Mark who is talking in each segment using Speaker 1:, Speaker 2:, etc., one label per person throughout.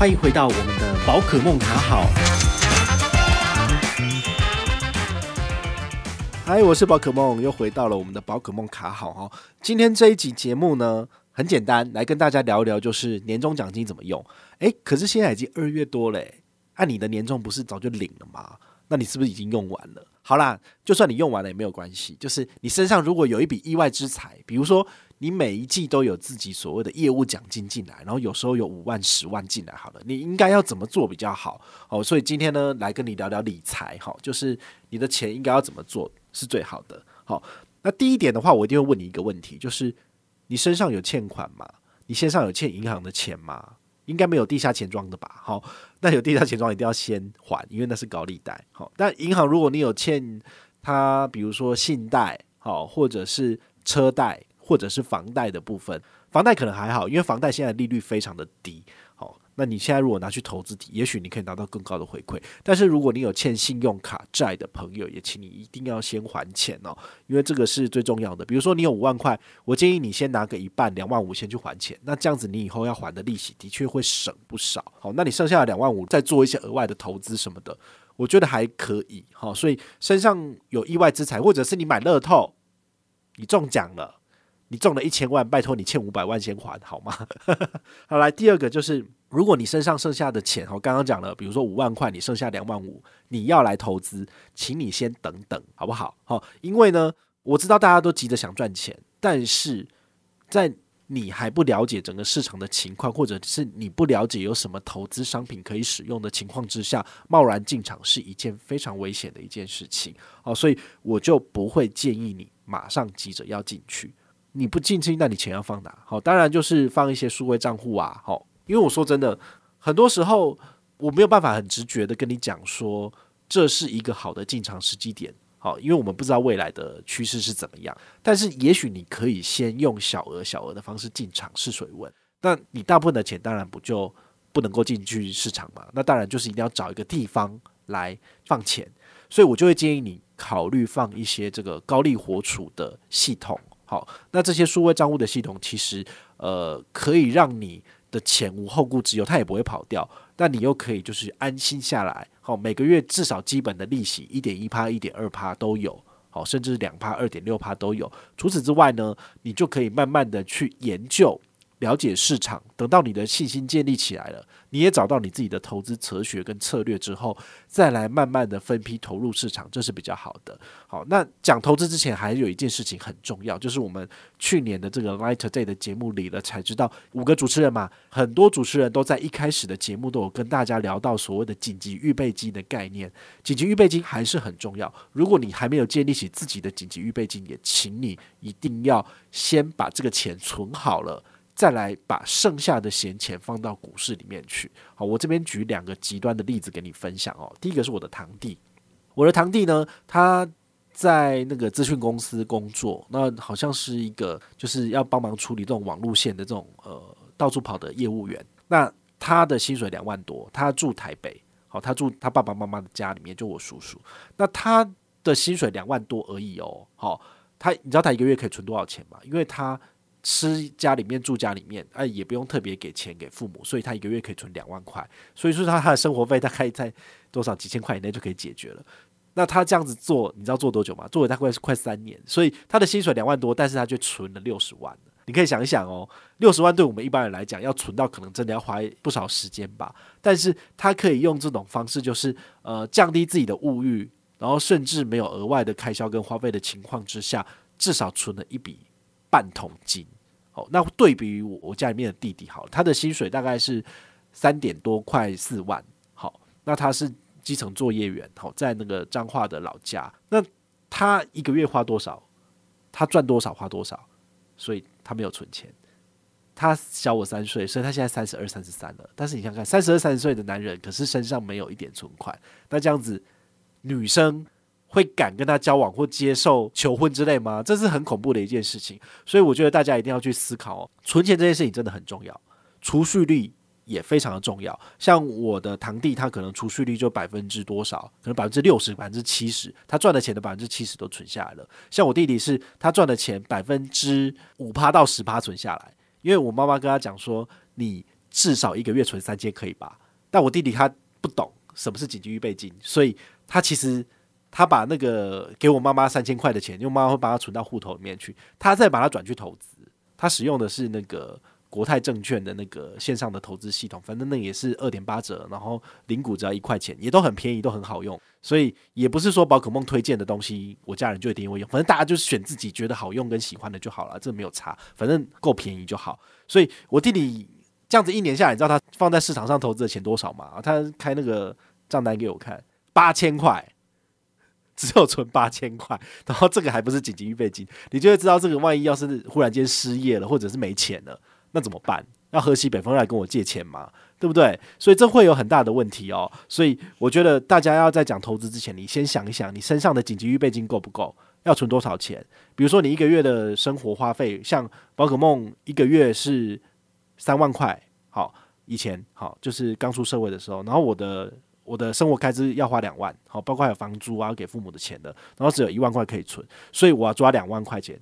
Speaker 1: 欢迎回到我们的宝可梦卡好。嗨，我是宝可梦，又回到了我们的宝可梦卡好哈。今天这一集节目呢，很简单，来跟大家聊一聊，就是年终奖金怎么用。诶，可是现在已经二月多了，按你的年终不是早就领了吗？那你是不是已经用完了？好啦，就算你用完了也没有关系，就是你身上如果有一笔意外之财，比如说你每一季都有自己所谓的业务奖金进来，然后有时候有五万、十万进来，好了，你应该要怎么做比较好？哦，所以今天呢，来跟你聊聊理财，哈，就是你的钱应该要怎么做是最好的。好，那第一点的话，我一定会问你一个问题，就是你身上有欠款吗？你身上有欠银行的钱吗？应该没有地下钱庄的吧？好，那有地下钱庄一定要先还，因为那是高利贷。好，但银行如果你有欠他，比如说信贷，好，或者是车贷，或者是房贷的部分，房贷可能还好，因为房贷现在利率非常的低。好那你现在如果拿去投资，也许你可以拿到更高的回馈。但是如果你有欠信用卡债的朋友，也请你一定要先还钱哦，因为这个是最重要的。比如说你有五万块，我建议你先拿个一半，两万五先去还钱。那这样子你以后要还的利息的确会省不少。好，那你剩下的两万五再做一些额外的投资什么的，我觉得还可以。好，所以身上有意外之财，或者是你买乐透，你中奖了，你中了一千万，拜托你欠五百万先还好吗？好，来第二个就是。如果你身上剩下的钱，我刚刚讲了，比如说五万块，你剩下两万五，你要来投资，请你先等等，好不好？好，因为呢，我知道大家都急着想赚钱，但是在你还不了解整个市场的情况，或者是你不了解有什么投资商品可以使用的情况之下，贸然进场是一件非常危险的一件事情。好，所以我就不会建议你马上急着要进去。你不进去，那你钱要放哪？好，当然就是放一些数位账户啊，好。因为我说真的，很多时候我没有办法很直觉的跟你讲说，这是一个好的进场时机点，好，因为我们不知道未来的趋势是怎么样。但是也许你可以先用小额小额的方式进场试水温。那你大部分的钱当然不就不能够进去市场嘛？那当然就是一定要找一个地方来放钱。所以我就会建议你考虑放一些这个高利活储的系统。好，那这些数位账户的系统其实呃可以让你。的钱无后顾之忧，它也不会跑掉。那你又可以就是安心下来，好，每个月至少基本的利息一点一趴、一点二趴都有，好，甚至两趴、二点六趴都有。除此之外呢，你就可以慢慢的去研究。了解市场，等到你的信心建立起来了，你也找到你自己的投资哲学跟策略之后，再来慢慢的分批投入市场，这是比较好的。好，那讲投资之前，还有一件事情很重要，就是我们去年的这个 Light Day 的节目里了，才知道五个主持人嘛，很多主持人都在一开始的节目都有跟大家聊到所谓的紧急预备金的概念。紧急预备金还是很重要，如果你还没有建立起自己的紧急预备金，也请你一定要先把这个钱存好了。再来把剩下的闲钱放到股市里面去。好，我这边举两个极端的例子给你分享哦。第一个是我的堂弟，我的堂弟呢，他在那个资讯公司工作，那好像是一个就是要帮忙处理这种网路线的这种呃到处跑的业务员。那他的薪水两万多，他住台北，好，他住他爸爸妈妈的家里面，就我叔叔。那他的薪水两万多而已哦。好，他你知道他一个月可以存多少钱吗？因为他吃家里面住家里面，哎，也不用特别给钱给父母，所以他一个月可以存两万块，所以说他他的生活费大概在多少几千块以内就可以解决了。那他这样子做，你知道做多久吗？做了大概是快三年，所以他的薪水两万多，但是他却存了六十万。你可以想一想哦，六十万对我们一般人来讲，要存到可能真的要花不少时间吧。但是他可以用这种方式，就是呃降低自己的物欲，然后甚至没有额外的开销跟花费的情况之下，至少存了一笔。半桶金，好，那对比于我我家里面的弟弟，好，他的薪水大概是三点多，快四万，好，那他是基层作业员，好，在那个彰化的老家，那他一个月花多少？他赚多少花多少，所以他没有存钱。他小我三岁，所以他现在三十二、三十三了。但是你想看，三十二、三十岁的男人，可是身上没有一点存款，那这样子，女生。会敢跟他交往或接受求婚之类吗？这是很恐怖的一件事情，所以我觉得大家一定要去思考哦。存钱这件事情真的很重要，储蓄率也非常的重要。像我的堂弟，他可能储蓄率就百分之多少？可能百分之六十、百分之七十，他赚的钱的百分之七十都存下来了。像我弟弟是，他赚的钱百分之五趴到十趴存下来，因为我妈妈跟他讲说，你至少一个月存三千可以吧？但我弟弟他不懂什么是紧急预备金，所以他其实他把那个给我妈妈三千块的钱，因为妈妈会把它存到户头里面去，他再把它转去投资。他使用的是那个国泰证券的那个线上的投资系统，反正那也是二点八折，然后零股只要一块钱，也都很便宜，都很好用。所以也不是说宝可梦推荐的东西，我家人就一定会用。反正大家就是选自己觉得好用跟喜欢的就好了，这没有差，反正够便宜就好。所以我弟弟。这样子一年下来，你知道他放在市场上投资的钱多少吗？他开那个账单给我看，八千块，只有存八千块，然后这个还不是紧急预备金，你就会知道这个万一要是忽然间失业了，或者是没钱了，那怎么办？要喝西北风来跟我借钱吗？对不对？所以这会有很大的问题哦。所以我觉得大家要在讲投资之前，你先想一想，你身上的紧急预备金够不够？要存多少钱？比如说你一个月的生活花费，像宝可梦一个月是。三万块，好，以前好，就是刚出社会的时候，然后我的我的生活开支要花两万，好，包括还有房租啊，给父母的钱的，然后只有一万块可以存，所以我要抓两万块钱，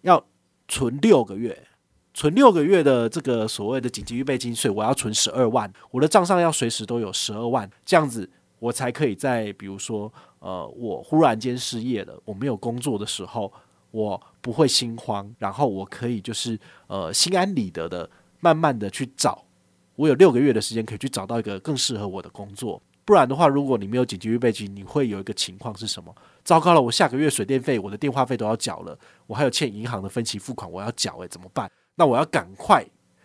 Speaker 1: 要存六个月，存六个月的这个所谓的紧急预备金，所以我要存十二万，我的账上要随时都有十二万，这样子我才可以在比如说，呃，我忽然间失业了，我没有工作的时候，我不会心慌，然后我可以就是呃心安理得的。慢慢的去找，我有六个月的时间可以去找到一个更适合我的工作。不然的话，如果你没有紧急预备金，你会有一个情况是什么？糟糕了，我下个月水电费、我的电话费都要缴了，我还有欠银行的分期付款我要缴，诶，怎么办？那我要赶快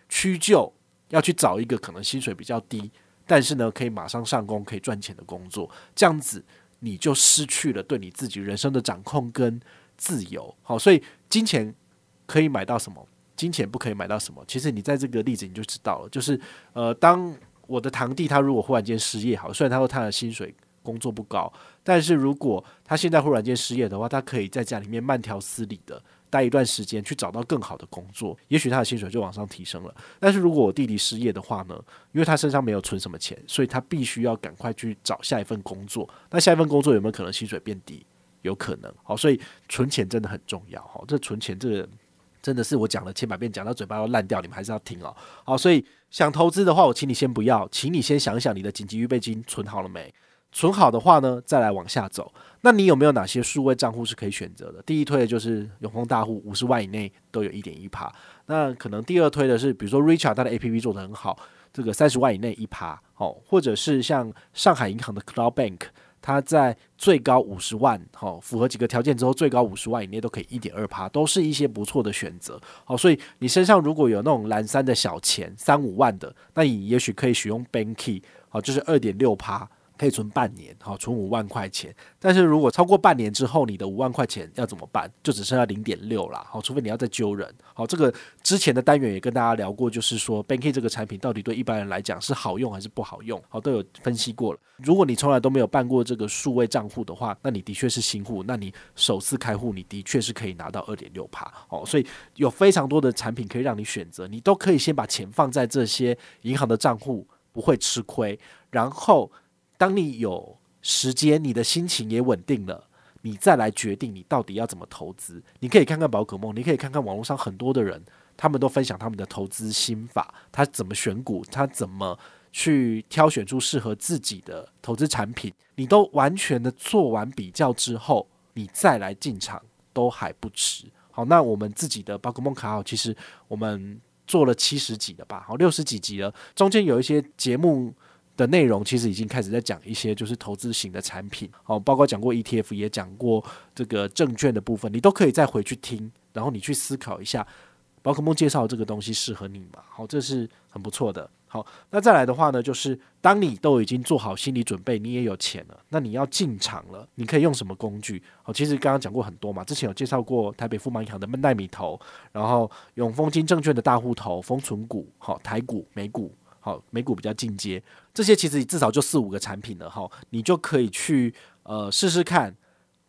Speaker 1: 屈就，要去找一个可能薪水比较低，但是呢可以马上上工、可以赚钱的工作。这样子你就失去了对你自己人生的掌控跟自由。好，所以金钱可以买到什么？金钱不可以买到什么？其实你在这个例子你就知道了，就是呃，当我的堂弟他如果忽然间失业，好，虽然他说他的薪水工作不高，但是如果他现在忽然间失业的话，他可以在家里面慢条斯理的待一段时间，去找到更好的工作，也许他的薪水就往上提升了。但是如果我弟弟失业的话呢，因为他身上没有存什么钱，所以他必须要赶快去找下一份工作。那下一份工作有没有可能薪水变低？有可能。好，所以存钱真的很重要。好，这存钱这个。真的是我讲了千百遍，讲到嘴巴要烂掉，你们还是要听哦。好，所以想投资的话，我请你先不要，请你先想想你的紧急预备金存好了没？存好的话呢，再来往下走。那你有没有哪些数位账户是可以选择的？第一推的就是永丰大户，五十万以内都有一点一趴。那可能第二推的是，比如说 Richard 他的 APP 做得很好，这个三十万以内一趴，哦，或者是像上海银行的 Cloud Bank。它在最高五十万，好，符合几个条件之后，最高五十万以内都可以一点二趴，都是一些不错的选择。好，所以你身上如果有那种蓝山的小钱，三五万的，那你也许可以使用 Banky，好，就是二点六趴。可以存半年，好，存五万块钱。但是如果超过半年之后，你的五万块钱要怎么办？就只剩下零点六了，好，除非你要再揪人。好，这个之前的单元也跟大家聊过，就是说 Banky 这个产品到底对一般人来讲是好用还是不好用，好，都有分析过了。如果你从来都没有办过这个数位账户的话，那你的确是新户，那你首次开户，你的确是可以拿到二点六趴。好，所以有非常多的产品可以让你选择，你都可以先把钱放在这些银行的账户，不会吃亏，然后。当你有时间，你的心情也稳定了，你再来决定你到底要怎么投资。你可以看看宝可梦，你可以看看网络上很多的人，他们都分享他们的投资心法，他怎么选股，他怎么去挑选出适合自己的投资产品。你都完全的做完比较之后，你再来进场都还不迟。好，那我们自己的宝可梦卡号，其实我们做了七十几的吧，好，六十几集了，中间有一些节目。的内容其实已经开始在讲一些就是投资型的产品，哦，包括讲过 ETF，也讲过这个证券的部分，你都可以再回去听，然后你去思考一下，宝可梦介绍这个东西适合你吗？好，这是很不错的。好，那再来的话呢，就是当你都已经做好心理准备，你也有钱了，那你要进场了，你可以用什么工具？好，其实刚刚讲过很多嘛，之前有介绍过台北富邦银行的闷袋米投，然后永丰金证券的大户投，丰存股，好，台股、美股。好，美股比较进阶，这些其实至少就四五个产品了哈，你就可以去呃试试看。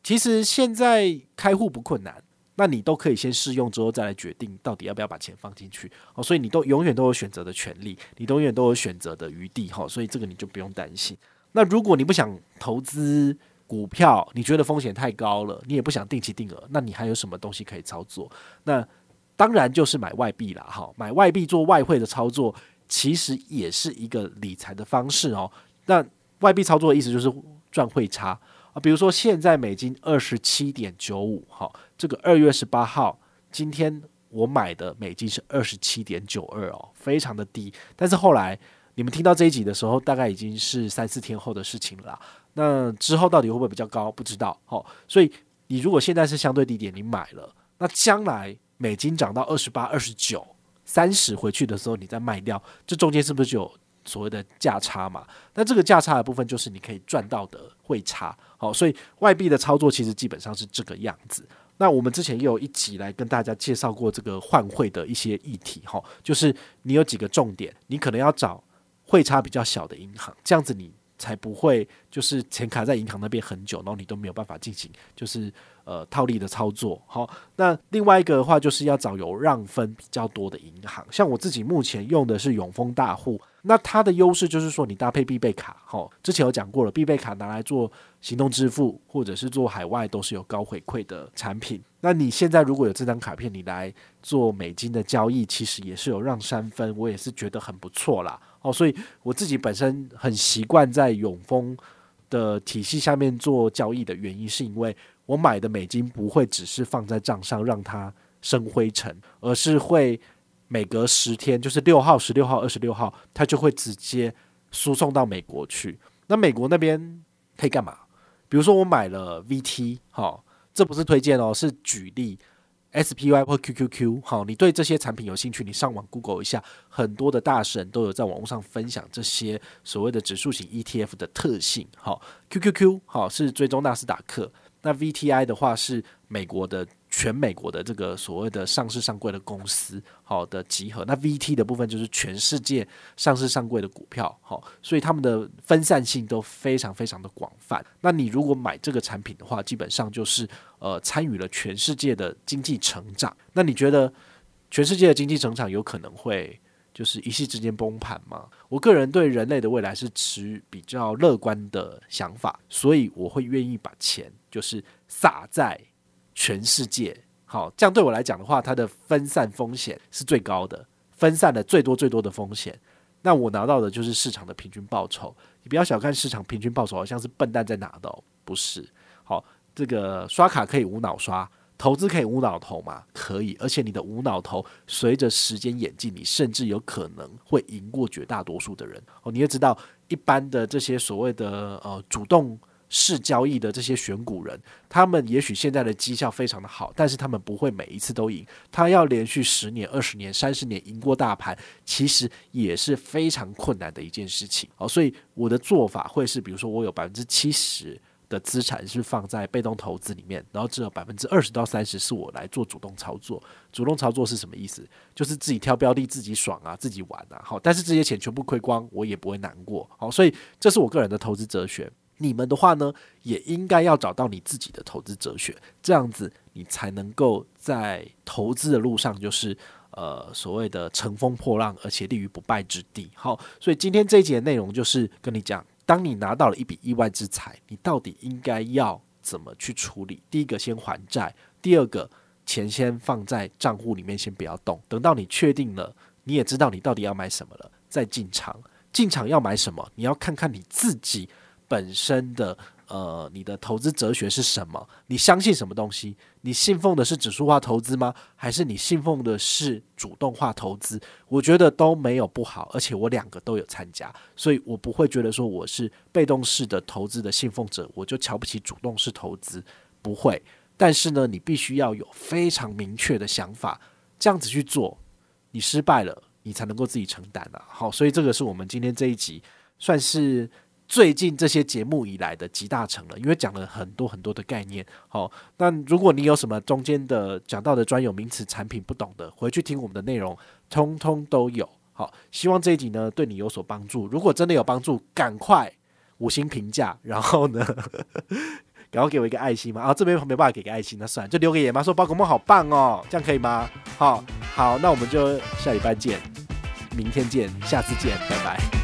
Speaker 1: 其实现在开户不困难，那你都可以先试用之后再来决定到底要不要把钱放进去哦。所以你都永远都有选择的权利，你永远都有选择的余地哈。所以这个你就不用担心。那如果你不想投资股票，你觉得风险太高了，你也不想定期定额，那你还有什么东西可以操作？那当然就是买外币了哈，买外币做外汇的操作。其实也是一个理财的方式哦。那外币操作的意思就是赚汇差啊，比如说现在美金二十七点九五，好，这个二月十八号今天我买的美金是二十七点九二哦，非常的低。但是后来你们听到这一集的时候，大概已经是三四天后的事情了啦。那之后到底会不会比较高？不知道。好，所以你如果现在是相对低点，你买了，那将来美金涨到二十八、二十九、三十回去的时候，你再卖掉，这中间是不是就有？所谓的价差嘛，那这个价差的部分就是你可以赚到的汇差，好，所以外币的操作其实基本上是这个样子。那我们之前也有一集来跟大家介绍过这个换汇的一些议题，哈，就是你有几个重点，你可能要找汇差比较小的银行，这样子你才不会就是钱卡在银行那边很久，然后你都没有办法进行就是。呃，套利的操作，好，那另外一个的话，就是要找有让分比较多的银行，像我自己目前用的是永丰大户，那它的优势就是说，你搭配必备卡，好，之前有讲过了，必备卡拿来做行动支付或者是做海外都是有高回馈的产品。那你现在如果有这张卡片，你来做美金的交易，其实也是有让三分，我也是觉得很不错啦，哦，所以我自己本身很习惯在永丰的体系下面做交易的原因，是因为。我买的美金不会只是放在账上让它生灰尘，而是会每隔十天，就是六号、十六号、二十六号，它就会直接输送到美国去。那美国那边可以干嘛？比如说我买了 VT，好，这不是推荐哦，是举例 SPY 或 QQQ。好，你对这些产品有兴趣，你上网 Google 一下，很多的大神都有在网络上分享这些所谓的指数型 ETF 的特性。好，QQQ 好是追踪纳斯达克。那 VTI 的话是美国的全美国的这个所谓的上市上柜的公司，好的集合。那 VT 的部分就是全世界上市上柜的股票，好，所以他们的分散性都非常非常的广泛。那你如果买这个产品的话，基本上就是呃参与了全世界的经济成长。那你觉得全世界的经济成长有可能会？就是一夕之间崩盘吗？我个人对人类的未来是持比较乐观的想法，所以我会愿意把钱就是撒在全世界。好，这样对我来讲的话，它的分散风险是最高的，分散了最多最多的风险。那我拿到的就是市场的平均报酬。你不要小看市场平均报酬，好像是笨蛋在拿的哦，不是。好，这个刷卡可以无脑刷。投资可以无脑投吗？可以，而且你的无脑投随着时间演进，你甚至有可能会赢过绝大多数的人哦。你也知道，一般的这些所谓的呃主动市交易的这些选股人，他们也许现在的绩效非常的好，但是他们不会每一次都赢。他要连续十年、二十年、三十年赢过大盘，其实也是非常困难的一件事情哦。所以我的做法会是，比如说我有百分之七十。的资产是放在被动投资里面，然后只有百分之二十到三十是我来做主动操作。主动操作是什么意思？就是自己挑标的，自己爽啊，自己玩啊。好，但是这些钱全部亏光，我也不会难过。好，所以这是我个人的投资哲学。你们的话呢，也应该要找到你自己的投资哲学，这样子你才能够在投资的路上，就是呃所谓的乘风破浪，而且立于不败之地。好，所以今天这一节的内容就是跟你讲。当你拿到了一笔意外之财，你到底应该要怎么去处理？第一个，先还债；第二个，钱先放在账户里面，先不要动。等到你确定了，你也知道你到底要买什么了，再进场。进场要买什么？你要看看你自己本身的。呃，你的投资哲学是什么？你相信什么东西？你信奉的是指数化投资吗？还是你信奉的是主动化投资？我觉得都没有不好，而且我两个都有参加，所以我不会觉得说我是被动式的投资的信奉者，我就瞧不起主动式投资，不会。但是呢，你必须要有非常明确的想法，这样子去做，你失败了，你才能够自己承担啊。好，所以这个是我们今天这一集算是。最近这些节目以来的集大成了，因为讲了很多很多的概念。好，那如果你有什么中间的讲到的专有名词、产品不懂的，回去听我们的内容，通通都有。好，希望这一集呢对你有所帮助。如果真的有帮助，赶快五星评价，然后呢，赶快给我一个爱心嘛。啊，这边没办法给个爱心，那算了，就留个言嘛，说宝可梦好棒哦，这样可以吗？好，好，那我们就下礼拜见，明天见，下次见，拜拜。